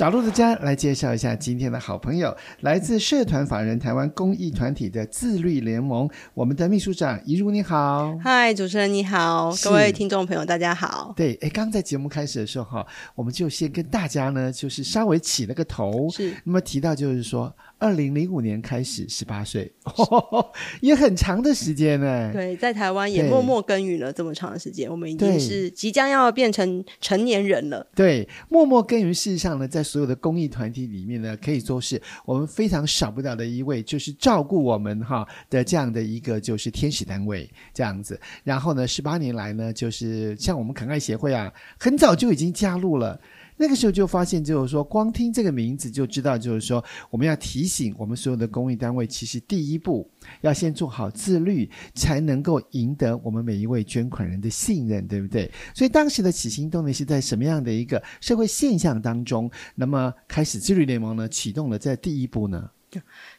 找路的家来介绍一下今天的好朋友，来自社团法人台湾公益团体的自律联盟，我们的秘书长怡如你好，嗨，主持人你好，各位听众朋友大家好。对，哎，刚在节目开始的时候哈，我们就先跟大家呢，就是稍微起了个头，是，那么提到就是说。二零零五年开始，十八岁，也很长的时间呢。对，在台湾也默默耕耘了这么长的时间，我们已经是即将要变成成年人了。对，默默耕耘，事实上呢，在所有的公益团体里面呢，可以说是我们非常少不了的一位，就是照顾我们哈的这样的一个就是天使单位这样子。然后呢，十八年来呢，就是像我们肯爱协会啊，很早就已经加入了。那个时候就发现，就是说，光听这个名字就知道，就是说，我们要提醒我们所有的公益单位，其实第一步要先做好自律，才能够赢得我们每一位捐款人的信任，对不对？所以当时的起心动念是在什么样的一个社会现象当中，那么开始自律联盟呢？启动了在第一步呢？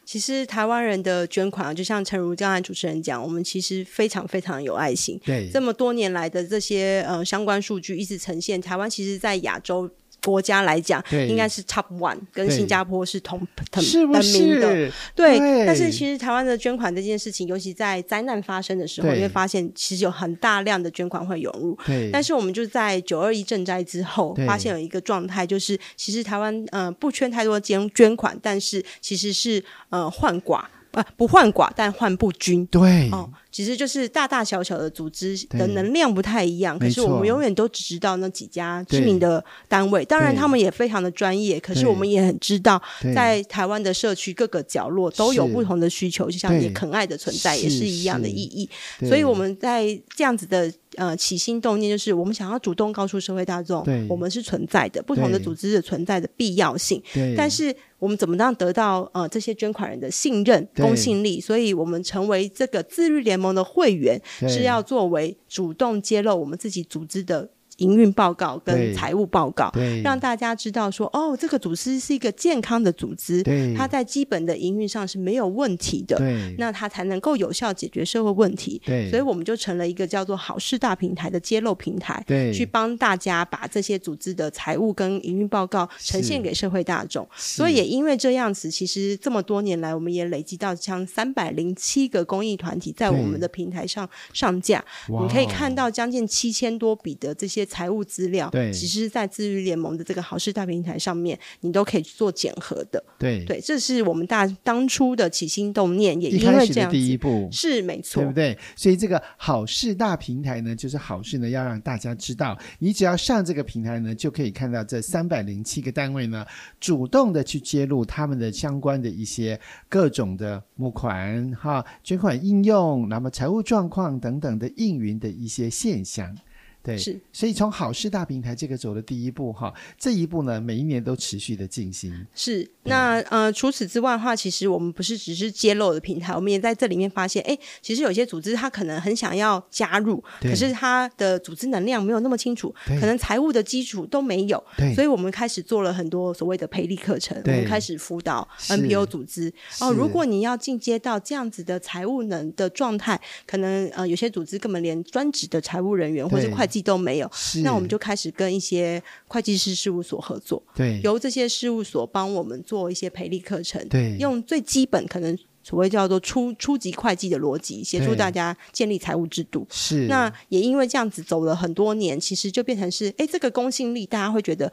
其实台湾人的捐款啊，就像陈如刚才主持人讲，我们其实非常非常有爱心。对，这么多年来的这些呃相关数据一直呈现，台湾其实在亚洲。国家来讲，应该是 top one，跟新加坡是同同等名的。对，对，但是其实台湾的捐款这件事情，尤其在灾难发生的时候，你会发现其实有很大量的捐款会涌入。对，但是我们就在九二一震灾之后，发现有一个状态，就是其实台湾呃不缺太多捐捐款，但是其实是呃患寡。不不患寡，但患不均。对，哦，其实就是大大小小的组织的能量不太一样。可是我们永远都只知道那几家知名的单位，当然他们也非常的专业。可是我们也很知道，在台湾的社区各个角落都有不同的需求，就像你肯爱的存在也是一样的意义。所以我们在这样子的。呃，起心动念就是我们想要主动告诉社会大众，我们是存在的，不同的组织的存在的必要性。但是我们怎么样得到呃这些捐款人的信任、公信力？所以我们成为这个自律联盟的会员，是要作为主动揭露我们自己组织的。营运报告跟财务报告，让大家知道说，哦，这个组织是一个健康的组织，它在基本的营运上是没有问题的，那它才能够有效解决社会问题。所以我们就成了一个叫做“好事大平台”的揭露平台，去帮大家把这些组织的财务跟营运报告呈现给社会大众。所以也因为这样子，其实这么多年来，我们也累积到像三百零七个公益团体在我们的平台上上架，你可以看到将近七千多笔的这些。财务资料，对，其实，在自律联盟的这个好事大平台上面，你都可以做检核的。对，对，这是我们大当初的起心动念，也因为这样第一步是没错，对不对？所以这个好事大平台呢，就是好事呢，要让大家知道，你只要上这个平台呢，就可以看到这三百零七个单位呢，主动的去揭露他们的相关的一些各种的募款、哈捐款应用，那么财务状况等等的应云的一些现象。对，是，所以从好事大平台这个走的第一步哈，这一步呢，每一年都持续的进行。是，那呃，除此之外的话，其实我们不是只是揭露的平台，我们也在这里面发现，哎，其实有些组织他可能很想要加入，可是他的组织能量没有那么清楚，可能财务的基础都没有，所以我们开始做了很多所谓的培力课程，我们开始辅导 NPO 组织。哦，如果你要进阶到这样子的财务能的状态，可能呃有些组织根本连专职的财务人员或者会都没有，那我们就开始跟一些会计师事务所合作，对，由这些事务所帮我们做一些培力课程，对，用最基本可能所谓叫做初初级会计的逻辑，协助大家建立财务制度。是，那也因为这样子走了很多年，其实就变成是，哎，这个公信力，大家会觉得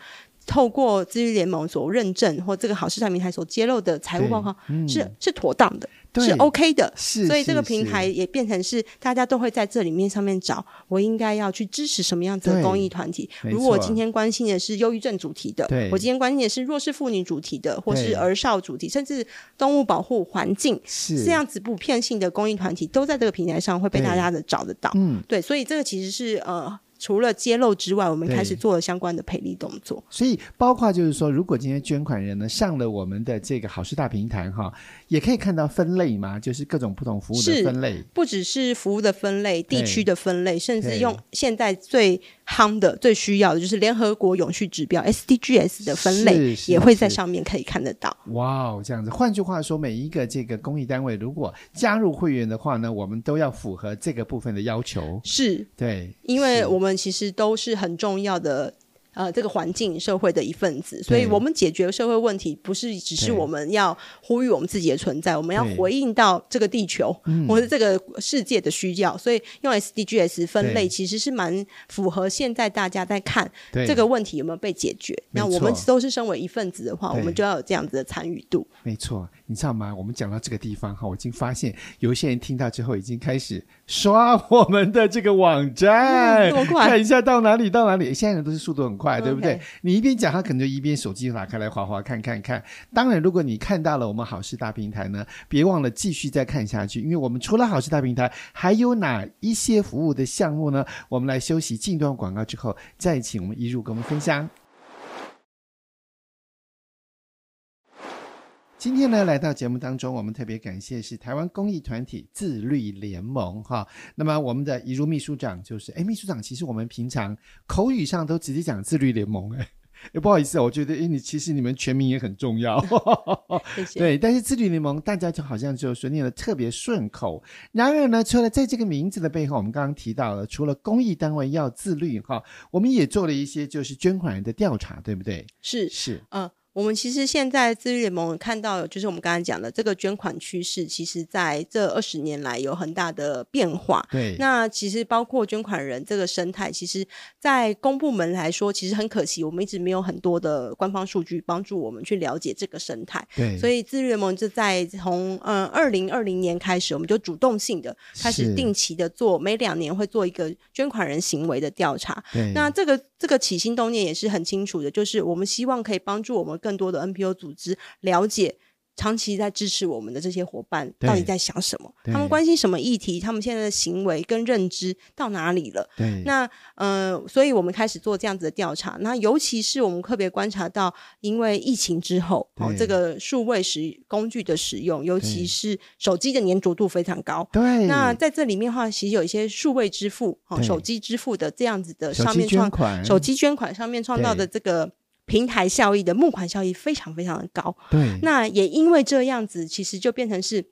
透过自律联盟所认证或这个好市场平台所揭露的财务报告是、嗯、是妥当的。是 OK 的，是，所以这个平台也变成是大家都会在这里面上面找，我应该要去支持什么样子的公益团体。如果我今天关心的是忧郁症主题的，我今天关心的是弱势妇女主题的，或是儿少主题，甚至动物保护、环境，是这样子普遍性的公益团体，都在这个平台上会被大家的找得到。嗯，对，所以这个其实是呃。除了揭露之外，我们开始做了相关的赔礼动作。所以，包括就是说，如果今天捐款人呢上了我们的这个好事大平台哈，也可以看到分类嘛，就是各种不同服务的分类，不只是服务的分类、地区的分类，甚至用现在最夯的、最需要的就是联合国永续指标 SDGs 的分类，也会在上面可以看得到。哇哦，这样子。换句话说，每一个这个公益单位如果加入会员的话呢，我们都要符合这个部分的要求。是，对，因为我们。其实都是很重要的呃这个环境社会的一份子，所以我们解决社会问题不是只是我们要呼吁我们自己的存在，我们要回应到这个地球或者这个世界的需要，所以用 SDGs 分类其实是蛮符合现在大家在看这个问题有没有被解决。那我们都是身为一份子的话，我们就要有这样子的参与度。没错，你知道吗？我们讲到这个地方哈，我已经发现有一些人听到之后已经开始刷我们的这个网站，嗯、看一下到哪里到哪里。现在人都是速度很快，对不对.你一边讲，他可能就一边手机打开来划划看看看。当然，如果你看到了我们好事大平台呢，别忘了继续再看下去，因为我们除了好事大平台，还有哪一些服务的项目呢？我们来休息，近段广告之后，再请我们一入跟我们分享。今天呢，来到节目当中，我们特别感谢是台湾公益团体自律联盟哈。那么我们的怡如秘书长就是，哎，秘书长，其实我们平常口语上都直接讲自律联盟，哎，哎，不好意思，我觉得，哎，你其实你们全名也很重要，谢谢。对，但是自律联盟大家就好像就说念的特别顺口。然而呢，除了在这个名字的背后，我们刚刚提到了，除了公益单位要自律哈，我们也做了一些就是捐款人的调查，对不对？是是，嗯。我们其实现在自律联盟看到，就是我们刚才讲的这个捐款趋势，其实在这二十年来有很大的变化。对，那其实包括捐款人这个生态，其实，在公部门来说，其实很可惜，我们一直没有很多的官方数据帮助我们去了解这个生态。对，所以自律联盟就在从嗯二零二零年开始，我们就主动性的开始定期的做，每两年会做一个捐款人行为的调查。对，那这个这个起心动念也是很清楚的，就是我们希望可以帮助我们更。更多的 NPO 组织了解长期在支持我们的这些伙伴到底在想什么，他们关心什么议题，他们现在的行为跟认知到哪里了？对，那呃，所以我们开始做这样子的调查。那尤其是我们特别观察到，因为疫情之后，哦，这个数位使工具的使用，尤其是手机的粘着度非常高。对，那在这里面的话，其实有一些数位支付，哦，手机支付的这样子的上面创手机捐款，手机捐款上面创造的这个。平台效益的募款效益非常非常的高，对，那也因为这样子，其实就变成是，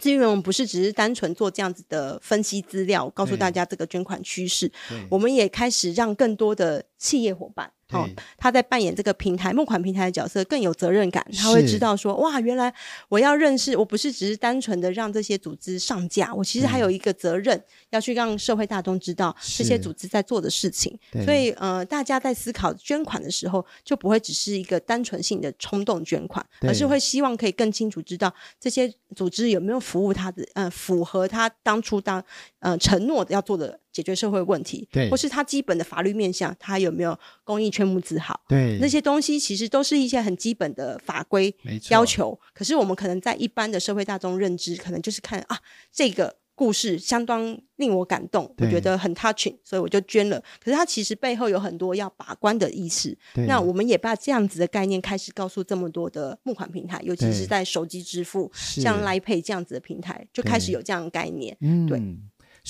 资源我们不是只是单纯做这样子的分析资料，告诉大家这个捐款趋势，我们也开始让更多的企业伙伴。哦，他在扮演这个平台募款平台的角色更有责任感，他会知道说，哇，原来我要认识，我不是只是单纯的让这些组织上架，我其实还有一个责任要去让社会大众知道这些组织在做的事情。所以，呃，大家在思考捐款的时候，就不会只是一个单纯性的冲动捐款，而是会希望可以更清楚知道这些组织有没有服务他的，呃，符合他当初当呃承诺要做的。解决社会问题，对，或是他基本的法律面向，他有没有公益圈募字号？对，那些东西其实都是一些很基本的法规要求。可是我们可能在一般的社会大众认知，可能就是看啊，这个故事相当令我感动，我觉得很 touching，所以我就捐了。可是它其实背后有很多要把关的意识。那我们也把这样子的概念开始告诉这么多的募款平台，尤其是在手机支付，像 Line Pay 这样子的平台，就开始有这样的概念。嗯，对。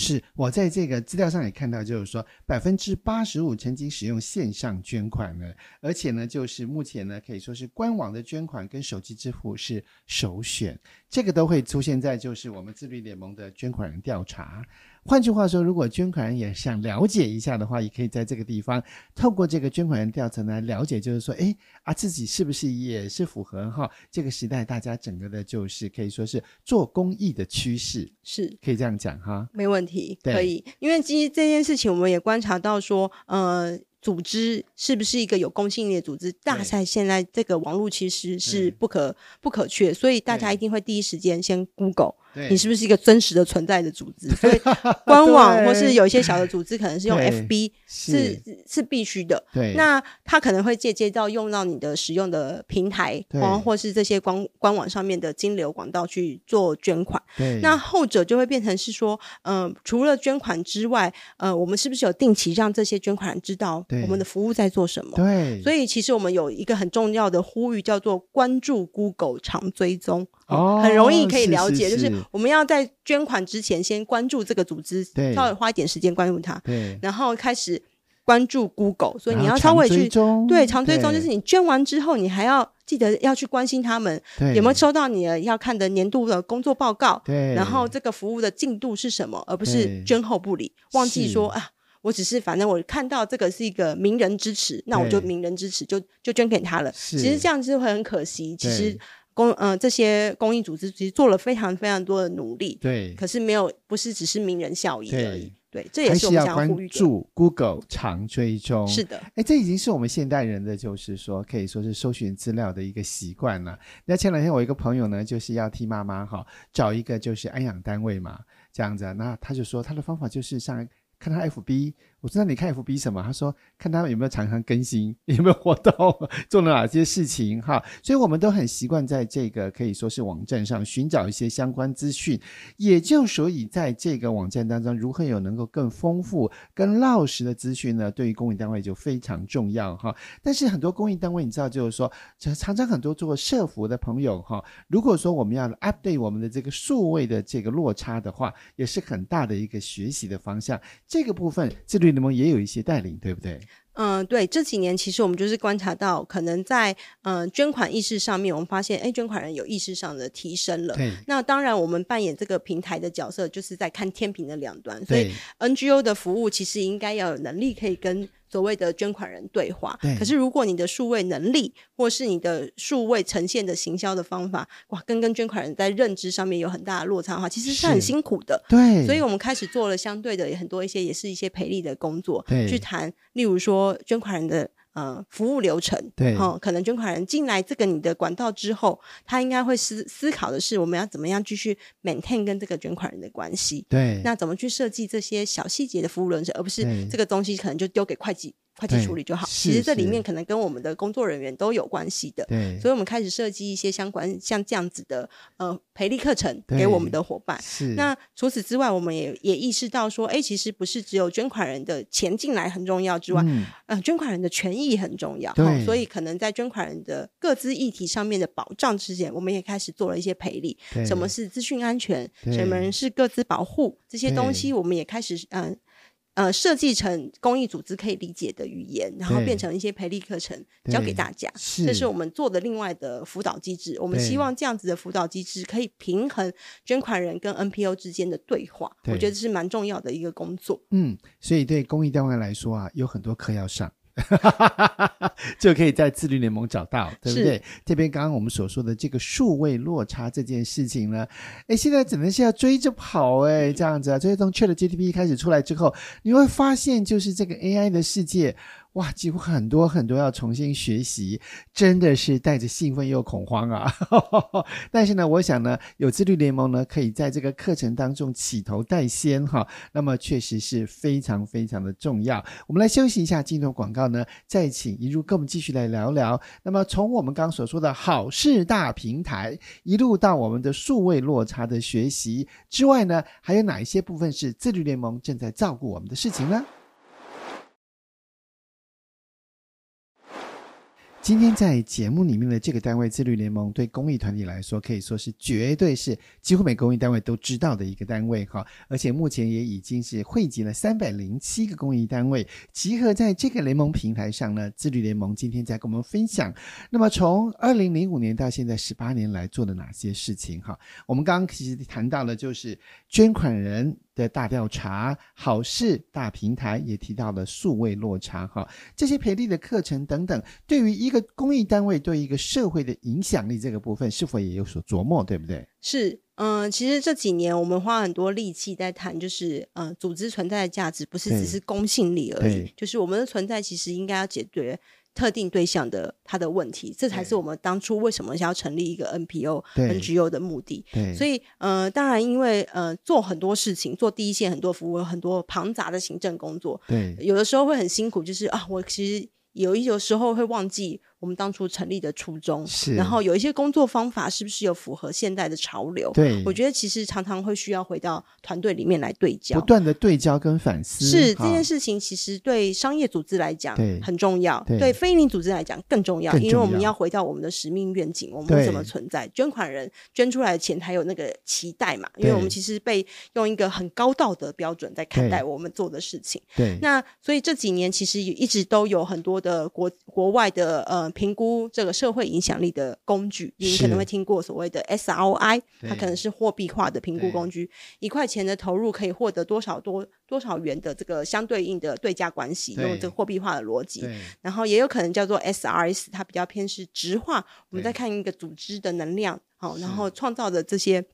是我在这个资料上也看到，就是说百分之八十五曾经使用线上捐款的，而且呢，就是目前呢可以说是官网的捐款跟手机支付是首选，这个都会出现在就是我们自闭联盟的捐款人调查。换句话说，如果捐款人也想了解一下的话，也可以在这个地方透过这个捐款人调查来了解，就是说，哎啊，自己是不是也是符合哈这个时代大家整个的，就是可以说是做公益的趋势，是可以这样讲哈？没问题，可以，因为其实这件事情我们也观察到说，呃。组织是不是一个有公信力的组织？大赛现在这个网络其实是不可不可缺，所以大家一定会第一时间先 Google，你是不是一个真实的存在的组织？所以官网或是有一些小的组织可能是用 FB，是是，是必须的。对，那他可能会借接到用到你的使用的平台，或是这些官官网上面的金流管道去做捐款。对，那后者就会变成是说，嗯、呃，除了捐款之外，呃，我们是不是有定期让这些捐款人知道？我们的服务在做什么？对，所以其实我们有一个很重要的呼吁，叫做关注 Google 常追踪哦，很容易可以了解，就是我们要在捐款之前先关注这个组织，稍微花一点时间关注它，对，然后开始关注 Google，所以你要稍微去对常追踪，就是你捐完之后，你还要记得要去关心他们有没有收到你的要看的年度的工作报告，对，然后这个服务的进度是什么，而不是捐后不理，忘记说啊。我只是反正我看到这个是一个名人支持，那我就名人支持，就就捐给他了。其实这样子会很可惜。其实公呃这些公益组织其实做了非常非常多的努力，对，可是没有不是只是名人效应而已。对，这也是我们想要关注 Google 常追踪。是的，哎，这已经是我们现代人的，就是说可以说是搜寻资料的一个习惯了。那前两天我一个朋友呢，就是要替妈妈哈找一个就是安养单位嘛，这样子，那他就说他的方法就是上来看他 FB。我知道你看 FB 什么？他说看他们有没有常常更新，有没有活动，做了哪些事情哈。所以我们都很习惯在这个可以说是网站上寻找一些相关资讯，也就所以在这个网站当中，如何有能够更丰富、更落实的资讯呢？对于公益单位就非常重要哈。但是很多公益单位，你知道，就是说常常很多做社服的朋友哈，如果说我们要 update 我们的这个数位的这个落差的话，也是很大的一个学习的方向。这个部分这里里。联盟也有一些带领，对不对？嗯，对，这几年其实我们就是观察到，可能在嗯、呃、捐款意识上面，我们发现，哎，捐款人有意识上的提升了。那当然，我们扮演这个平台的角色，就是在看天平的两端。所以，NGO 的服务其实应该要有能力可以跟。所谓的捐款人对话，对。可是如果你的数位能力，或是你的数位呈现的行销的方法，哇，跟跟捐款人在认知上面有很大的落差的话，其实是很辛苦的。对。所以我们开始做了相对的很多一些，也是一些培力的工作，去谈，例如说捐款人的。呃，服务流程，对，哦，可能捐款人进来这个你的管道之后，他应该会思思考的是，我们要怎么样继续 maintain 跟这个捐款人的关系，对，那怎么去设计这些小细节的服务流程，而不是这个东西可能就丢给会计。会计处理就好，其实这里面可能跟我们的工作人员都有关系的。对，所以我们开始设计一些相关像这样子的呃培力课程给我们的伙伴。是。那除此之外，我们也也意识到说，哎，其实不是只有捐款人的钱进来很重要之外，嗯，呃，捐款人的权益很重要。对。哦，所以可能在捐款人的各自议题上面的保障之间，我们也开始做了一些培力。对。什么是资讯安全？什么是各自保护？这些东西我们也开始嗯。呃呃，设计成公益组织可以理解的语言，然后变成一些培力课程教给大家。是，这是我们做的另外的辅导机制。我们希望这样子的辅导机制可以平衡捐款人跟 NPO 之间的对话。对，我觉得这是蛮重要的一个工作。嗯，所以对公益单位来说啊，有很多课要上。就可以在自律联盟找到，对不对？这边刚刚我们所说的这个数位落差这件事情呢，哎，现在只能是要追着跑，哎，这样子啊。所以从 ChatGPT 开始出来之后，你会发现，就是这个 AI 的世界。哇，几乎很多很多要重新学习，真的是带着兴奋又恐慌啊！但是呢，我想呢，有自律联盟呢，可以在这个课程当中起头带先哈。那么确实是非常非常的重要。我们来休息一下，进入广告呢，再请一路跟我们继续来聊聊。那么从我们刚所说的好事大平台，一路到我们的数位落差的学习之外呢，还有哪一些部分是自律联盟正在照顾我们的事情呢？今天在节目里面的这个单位自律联盟，对公益团体来说，可以说是绝对是几乎每公益单位都知道的一个单位哈。而且目前也已经是汇集了三百零七个公益单位，集合在这个联盟平台上呢。自律联盟今天在跟我们分享，那么从二零零五年到现在十八年来做的哪些事情哈？我们刚刚其实谈到了就是捐款人的大调查，好事大平台也提到了数位落差哈，这些培力的课程等等，对于一个公益单位对一个社会的影响力这个部分，是否也有所琢磨，对不对？是，嗯、呃，其实这几年我们花很多力气在谈，就是嗯、呃，组织存在的价值不是只是公信力而已，就是我们的存在其实应该要解决。特定对象的他的问题，这才是我们当初为什么想要成立一个 NPO、NGO 的目的。所以呃，当然因为呃做很多事情，做第一线很多服务，很多庞杂的行政工作，对，有的时候会很辛苦。就是啊，我其实有一有时候会忘记。我们当初成立的初衷，是然后有一些工作方法是不是有符合现代的潮流？对，我觉得其实常常会需要回到团队里面来对焦，不断的对焦跟反思。是这件事情，其实对商业组织来讲很重要，对，对非营利组织来讲更重要，因为我们要回到我们的使命愿景，我们为什么存在？捐款人捐出来的钱才有那个期待嘛？因为我们其实被用一个很高道德标准在看待我们做的事情。对，那所以这几年其实也一直都有很多的国国外的呃。呃评估这个社会影响力的工具，你可能会听过所谓的 SROI，它可能是货币化的评估工具，一块钱的投入可以获得多少多多少元的这个相对应的对价关系，用这个货币化的逻辑，然后也有可能叫做 SRS，它比较偏是直化，我们再看一个组织的能量，好，然后创造的这些。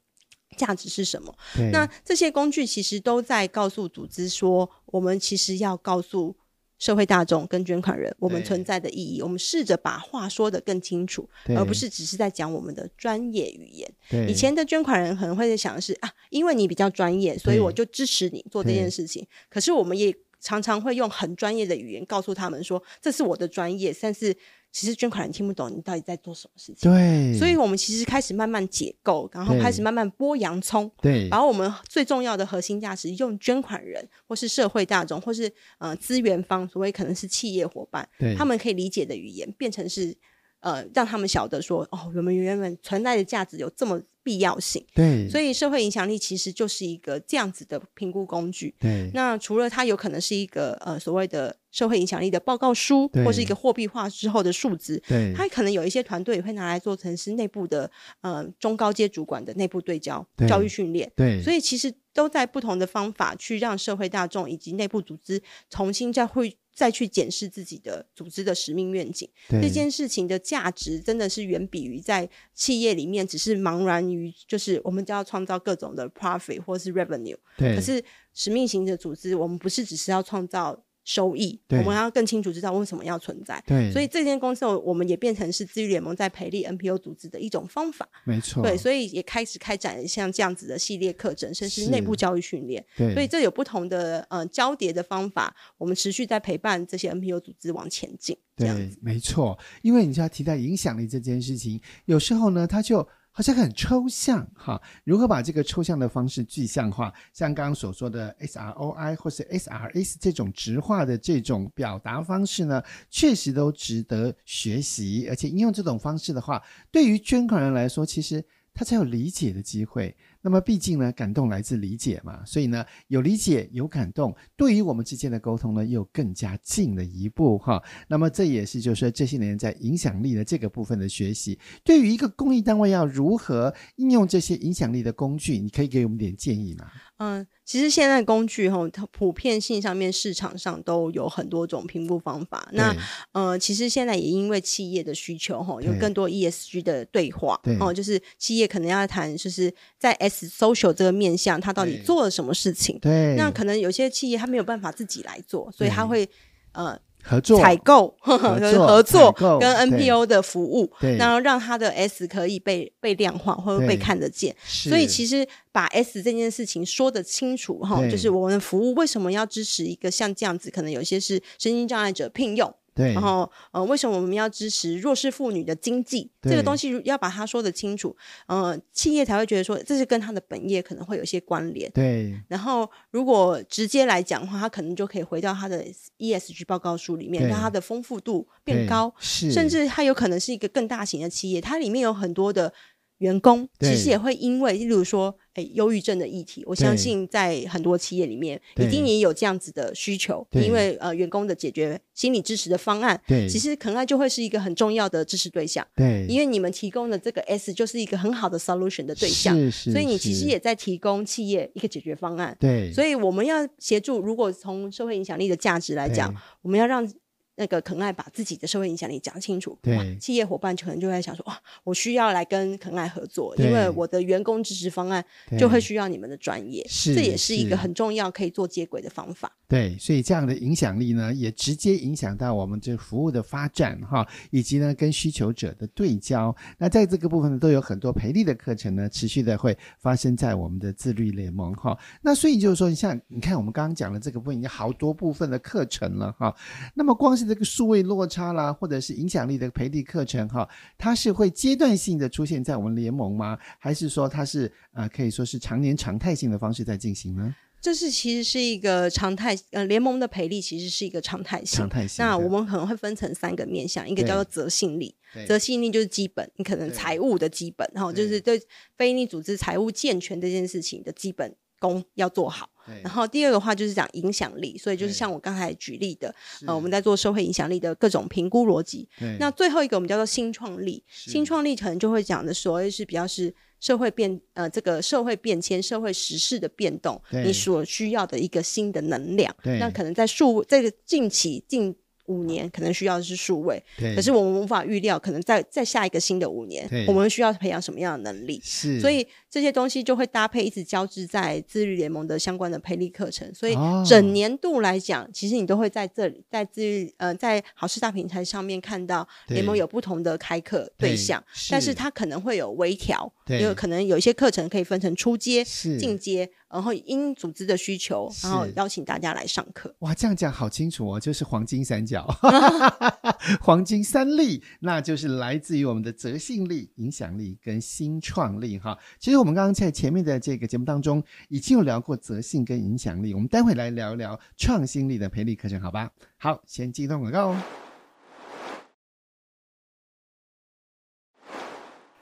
价值是什么？那这些工具其实都在告诉组织说，我们其实要告诉社会大众跟捐款人我们存在的意义。我们试着把话说得更清楚，而不是只是在讲我们的专业语言。以前的捐款人可能会在想的是啊，因为你比较专业，所以我就支持你做这件事情。可是我们也常常会用很专业的语言告诉他们说，这是我的专业，但是。其实捐款人听不懂你到底在做什么事情，对，所以我们其实开始慢慢解构，然后开始慢慢剥洋葱，对，把我们最重要的核心价值用捐款人或是社会大众或是呃资源方，所谓可能是企业伙伴，对，他们可以理解的语言，变成是呃让他们晓得说，哦，我们原本存在的价值有这么必要性，对，所以社会影响力其实就是一个这样子的评估工具，对。那除了它有可能是一个呃所谓的。社会影响力的报告书，或是一个货币化之后的数字，对，它可能有一些团队也会拿来做成是内部的呃中高阶主管的内部对焦教育训练，对，所以其实都在不同的方法去让社会大众以及内部组织重新再会再去检视自己的组织的使命愿景，这件事情的价值真的是远比于在企业里面只是茫然于就是我们就要创造各种的 profit 或是 revenue，对，可是使命型的组织，我们不是只是要创造。收益，我们要更清楚知道为什么要存在。对，所以这间公司我们也变成是自愈联盟在培力 NPO 组织的一种方法。没错，对，所以也开始开展像这样子的系列课程，甚至内部教育训练。对，所以这有不同的呃交叠的方法，我们持续在陪伴这些 NPO 组织往前进。对，没错，因为你就要提到影响力这件事情，有时候呢，它就。好像很抽象哈，如何把这个抽象的方式具象化？像刚刚所说的 SROI 或是 SRS 这种直化的这种表达方式呢，确实都值得学习。而且应用这种方式的话，对于捐款人来说，其实他才有理解的机会。那么毕竟呢，感动来自理解嘛，所以呢，有理解有感动，对于我们之间的沟通呢，又更加近了一步哈。那么这也是就是说这些年在影响力的这个部分的学习，对于一个公益单位要如何应用这些影响力的工具，你可以给我们点建议吗？嗯，其实现在工具哈，它普遍性上面市场上都有很多种评估方法。那呃，其实现在也因为企业的需求哈，有更多 ESG 的对话哦，就是企业可能要谈，就是在 S social 这个面向，它到底做了什么事情？对，那可能有些企业它没有办法自己来做，所以他会呃。合作。采购，合作 跟 NPO 的服务，然后让他的 S 可以被被量化或者被看得见。所以其实把 S 这件事情说得清楚哈，就是我们的服务为什么要支持一个像这样子，可能有些是身心障碍者聘用。对，然后呃，为什么我们要支持弱势妇女的经济？这个东西要把它说得清楚，呃，企业才会觉得说这是跟他的本业可能会有些关联。对，然后如果直接来讲的话，他可能就可以回到他的 ESG 报告书里面，让它的丰富度变高，是，甚至它有可能是一个更大型的企业，它里面有很多的。员工其实也会因为，例如说，哎，忧郁症的议题，我相信在很多企业里面，一定也有这样子的需求。因为呃，员工的解决心理支持的方案，对，其实肯爱就会是一个很重要的支持对象。对，因为你们提供的这个 S 就是一个很好的 solution 的对象，是是，所以你其实也在提供企业一个解决方案。对，所以我们要协助，如果从社会影响力的价值来讲，我们要让。那个肯爱把自己的社会影响力讲清楚，对，企业伙伴可能就会想说，哇，我需要来跟肯爱合作，因为我的员工支持方案就会需要你们的专业，是，这也是一个很重要可以做接轨的方法。对，所以这样的影响力呢，也直接影响到我们这服务的发展哈，以及呢跟需求者的对焦。那在这个部分呢，都有很多培力的课程呢，持续的会发生在我们的自律联盟哈。那所以就是说，像你看我们刚刚讲的这个部分，已经好多部分的课程了哈。那么光是这个数位落差啦，或者是影响力的培力课程哈，它是会阶段性的出现在我们联盟吗？还是说它是呃可以说是常年常态性的方式在进行呢？这是其实是一个常态，呃，联盟的培力其实是一个常态性。常态性。那我们可能会分成三个面向，一个叫做责信力，责信力就是基本，你可能财务的基本，然后就是对非营利组织财务健全这件事情的基本。功要做好。然后第二个话就是讲影响力，所以就是像我刚才举例的，呃，我们在做社会影响力的各种评估逻辑。那最后一个我们叫做新创力，新创力可能就会讲的所谓是比较是社会变呃这个社会变迁、社会时事的变动，你所需要的一个新的能量。那可能在数这个近期近。五年可能需要的是数位，可是我们无法预料，可能在在下一个新的五年，我们需要培养什么样的能力？是，所以这些东西就会搭配一直交织在自律联盟的相关的培力课程。所以整年度来讲，哦、其实你都会在这里，在自律呃，在好事大平台上面看到联盟有不同的开课对象，对但是它可能会有微调，因为可能有一些课程可以分成初阶、进阶。然后因组织的需求，然后邀请大家来上课。哇，这样讲好清楚哦，就是黄金三角，黄金三力，那就是来自于我们的择性力、影响力跟新创力哈。其实我们刚刚在前面的这个节目当中已经有聊过择性跟影响力，我们待会来聊一聊创新力的培力课程，好吧？好，先进段广告哦。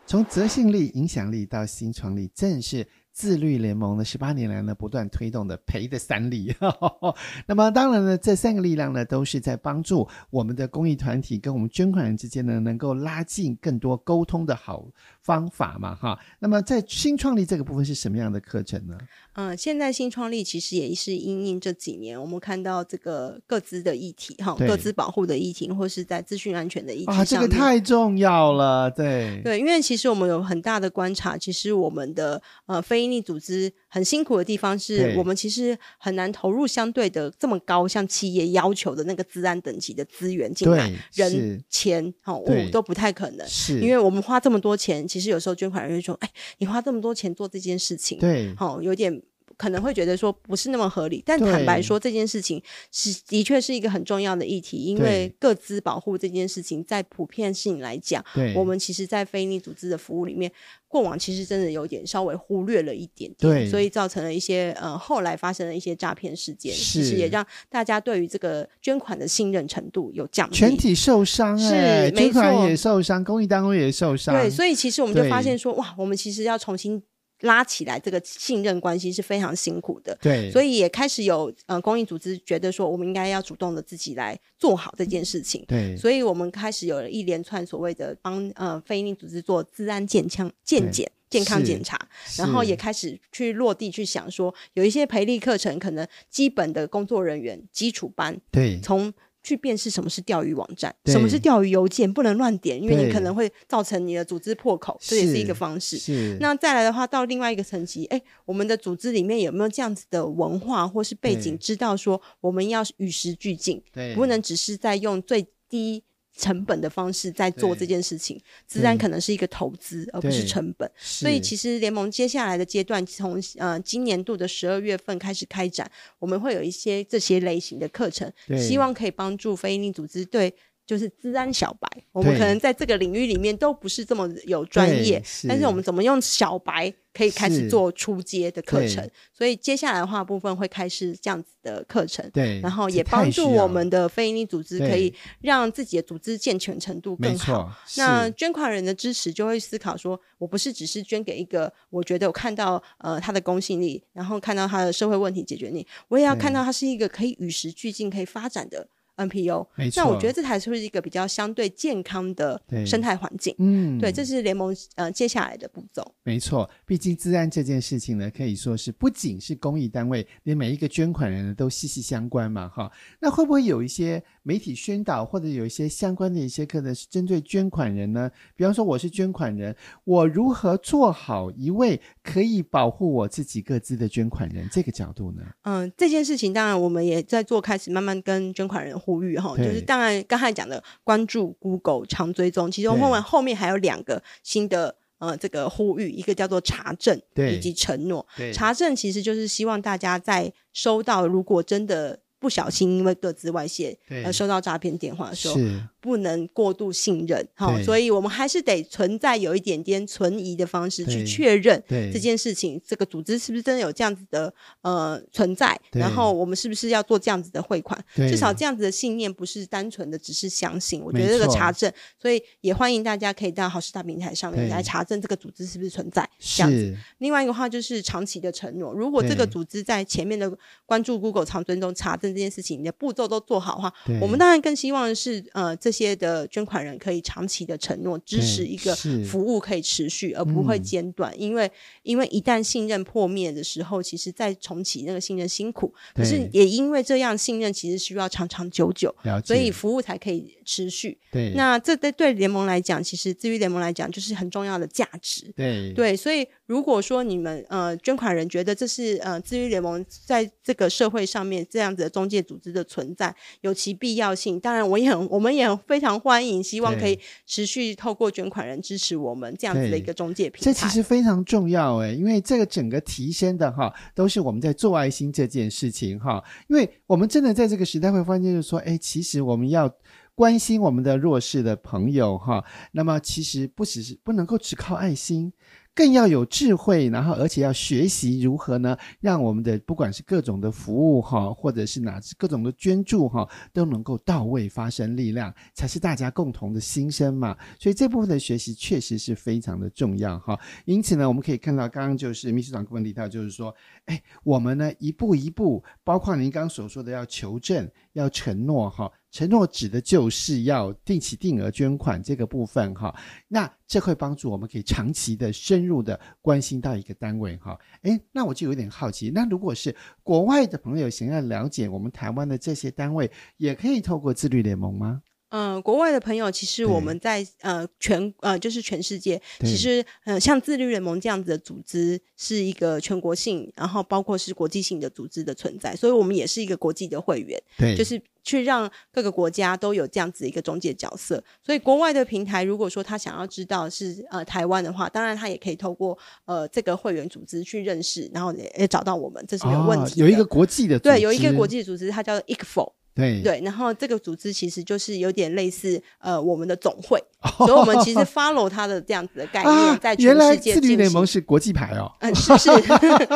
从择性力、影响力到新创力，正是。自律联盟呢，十八年来呢，不断推动的培的三力。那么当然呢，这三个力量呢，都是在帮助我们的公益团体跟我们捐款人之间呢，能够拉近更多沟通的好方法嘛，哈。那么在新创立这个部分是什么样的课程呢？嗯，现在新创立其实也是因应这几年我们看到这个各自的议题，哈，各自保护的议题，或是在资讯安全的议题啊，这个太重要了，对对，因为其实我们有很大的观察，其实我们的呃非营利组织很辛苦的地方是我们其实很难投入相对的这么高，像企业要求的那个资安等级的资源进来，人钱哈物都不太可能，是。因为我们花这么多钱，其实有时候捐款人会说，哎，你花这么多钱做这件事情，对，好有点。可能会觉得说不是那么合理，但坦白说这件事情是的确是一个很重要的议题，因为个资保护这件事情在普遍性来讲，我们其实，在非营利组织的服务里面，过往其实真的有点稍微忽略了一点点，所以造成了一些呃后来发生的一些诈骗事件，其实也让大家对于这个捐款的信任程度有降低，全体受伤，欸，是捐款也受伤，公益单位也受伤，对，所以其实我们就发现说，哇，我们其实要重新。拉起来这个信任关系是非常辛苦的，对，所以也开始有呃公益组织觉得说，我们应该要主动的自己来做好这件事情，对，所以我们开始有了一连串所谓的帮呃非营利组织做治安健康健检健康检查，然后也开始去落地去想说，有一些培力课程可能基本的工作人员基础班，对，从。去辨识什么是钓鱼网站，什么是钓鱼邮件，不能乱点，因为你可能会造成你的组织破口，这也是一个方式。是。那再来的话，到另外一个层级，哎，我们的组织里面有没有这样子的文化或是背景，知道说我们要与时俱进，不能只是在用最低。成本的方式在做这件事情，自然可能是一个投资，而不是成本。所以，其实联盟接下来的阶段，从呃今年度的十二月份开始开展，我们会有一些这些类型的课程，希望可以帮助非营利组织对。就是资安小白，我们可能在这个领域里面都不是这么有专业，但是我们怎么用小白可以开始做初阶的课程？所以接下来的话部分会开始这样子的课程，对，然后也帮助我们的非营利组织可以让自己的组织健全程度更好。那捐款人的支持就会思考说，我不是只是捐给一个，我觉得我看到呃他的公信力，然后看到他的社会问题解决力，我也要看到他是一个可以与时俱进、可以发展的。NPO，那我觉得这才是一个比较相对健康的生态环境。嗯，对，这是联盟呃接下来的步骤。没错，毕竟治安这件事情呢，可以说是不仅是公益单位，连每一个捐款人呢都息息相关嘛，哈。那会不会有一些媒体宣导，或者有一些相关的一些课呢，是针对捐款人呢？比方说，我是捐款人，我如何做好一位可以保护我自己各自的捐款人？这个角度呢？嗯，这件事情当然我们也在做，开始慢慢跟捐款人。呼吁哈，就是当然刚才讲的关注 Google 常追踪，其实后面后面还有两个新的呃这个呼吁，一个叫做查证，以及承诺。查证其实就是希望大家在收到如果真的不小心因为各自外泄而收到诈骗电话的时候，不能过度信任，好，所以我们还是得存在有一点点存疑的方式去确认这件事情，这个组织是不是真的有这样子的呃存在，然后我们是不是要做这样子的汇款，至少这样子的信念不是单纯的只是相信，我觉得这个查证，所以也欢迎大家可以到好事大平台上面来查证这个组织是不是存在，这样子。另外一个话就是长期的承诺，如果这个组织在前面的关注 Google 长追踪查证这件事情，你的步骤都做好的话，我们当然更希望的是呃这。这些的捐款人可以长期的承诺支持一个服务可以持续而不会间断，因为因为一旦信任破灭的时候，其实再重启那个信任辛苦，可是也因为这样信任其实需要长长久久，所以服务才可以持续。对，那这对对联盟来讲，其实至于联盟来讲就是很重要的价值。对对，所以如果说你们呃捐款人觉得这是呃自于联盟在这个社会上面这样子的中介组织的存在有其必要性，当然我也很我们也很。非常欢迎，希望可以持续透过捐款人支持我们这样子的一个中介平台。这其实非常重要诶，因为这个整个提升的哈，都是我们在做爱心这件事情哈。因为我们真的在这个时代会发现，就是说，诶，其实我们要关心我们的弱势的朋友哈。那么其实不只是不能够只靠爱心。更要有智慧，然后而且要学习如何呢，让我们的不管是各种的服务哈，或者是哪各种的捐助哈，都能够到位发生力量，才是大家共同的心声嘛。所以这部分的学习确实是非常的重要哈。因此呢，我们可以看到，刚刚就是秘书长跟我们提到，就是说，哎，我们呢一步一步，包括您刚刚所说的要求证、要承诺哈。承诺指的就是要定期定额捐款这个部分哈，那这会帮助我们可以长期的深入的关心到一个单位哈。诶，那我就有点好奇，那如果是国外的朋友想要了解我们台湾的这些单位，也可以透过自律联盟吗？嗯、呃，国外的朋友，其实我们在呃全呃就是全世界，其实呃像自律联盟这样子的组织是一个全国性，然后包括是国际性的组织的存在，所以我们也是一个国际的会员，对，就是去让各个国家都有这样子一个中介角色。所以国外的平台，如果说他想要知道是呃台湾的话，当然他也可以透过呃这个会员组织去认识，然后也找到我们，这是没有问题。哦、有一个国际的组织，对，有一个国际的组织，它叫做 ICFO。对。对，然后这个组织其实就是有点类似呃我们的总会，所以我们其实 follow 它的这样子的概念，啊、在全世界。原来自律联盟是国际牌哦，嗯，是是，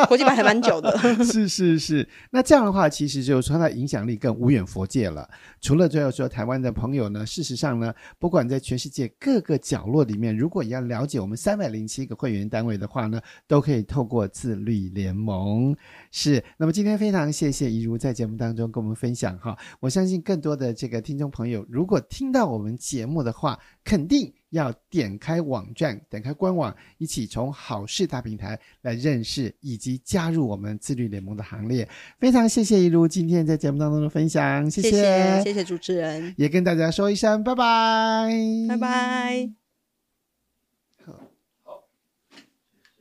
国际牌还蛮久的。是是是，那这样的话，其实就是说它的影响力更无远佛界了。除了最后说台湾的朋友呢，事实上呢，不管在全世界各个角落里面，如果你要了解我们三百零七个会员单位的话呢，都可以透过自律联盟。是，那么今天非常谢谢怡如在节目当中跟我们分享哈。我相信更多的这个听众朋友，如果听到我们节目的话，肯定要点开网站，点开官网，一起从好事大平台来认识以及加入我们自律联盟的行列。非常谢谢一如今天在节目当中的分享，谢谢，谢谢，谢谢主持人，也跟大家说一声拜拜，拜拜。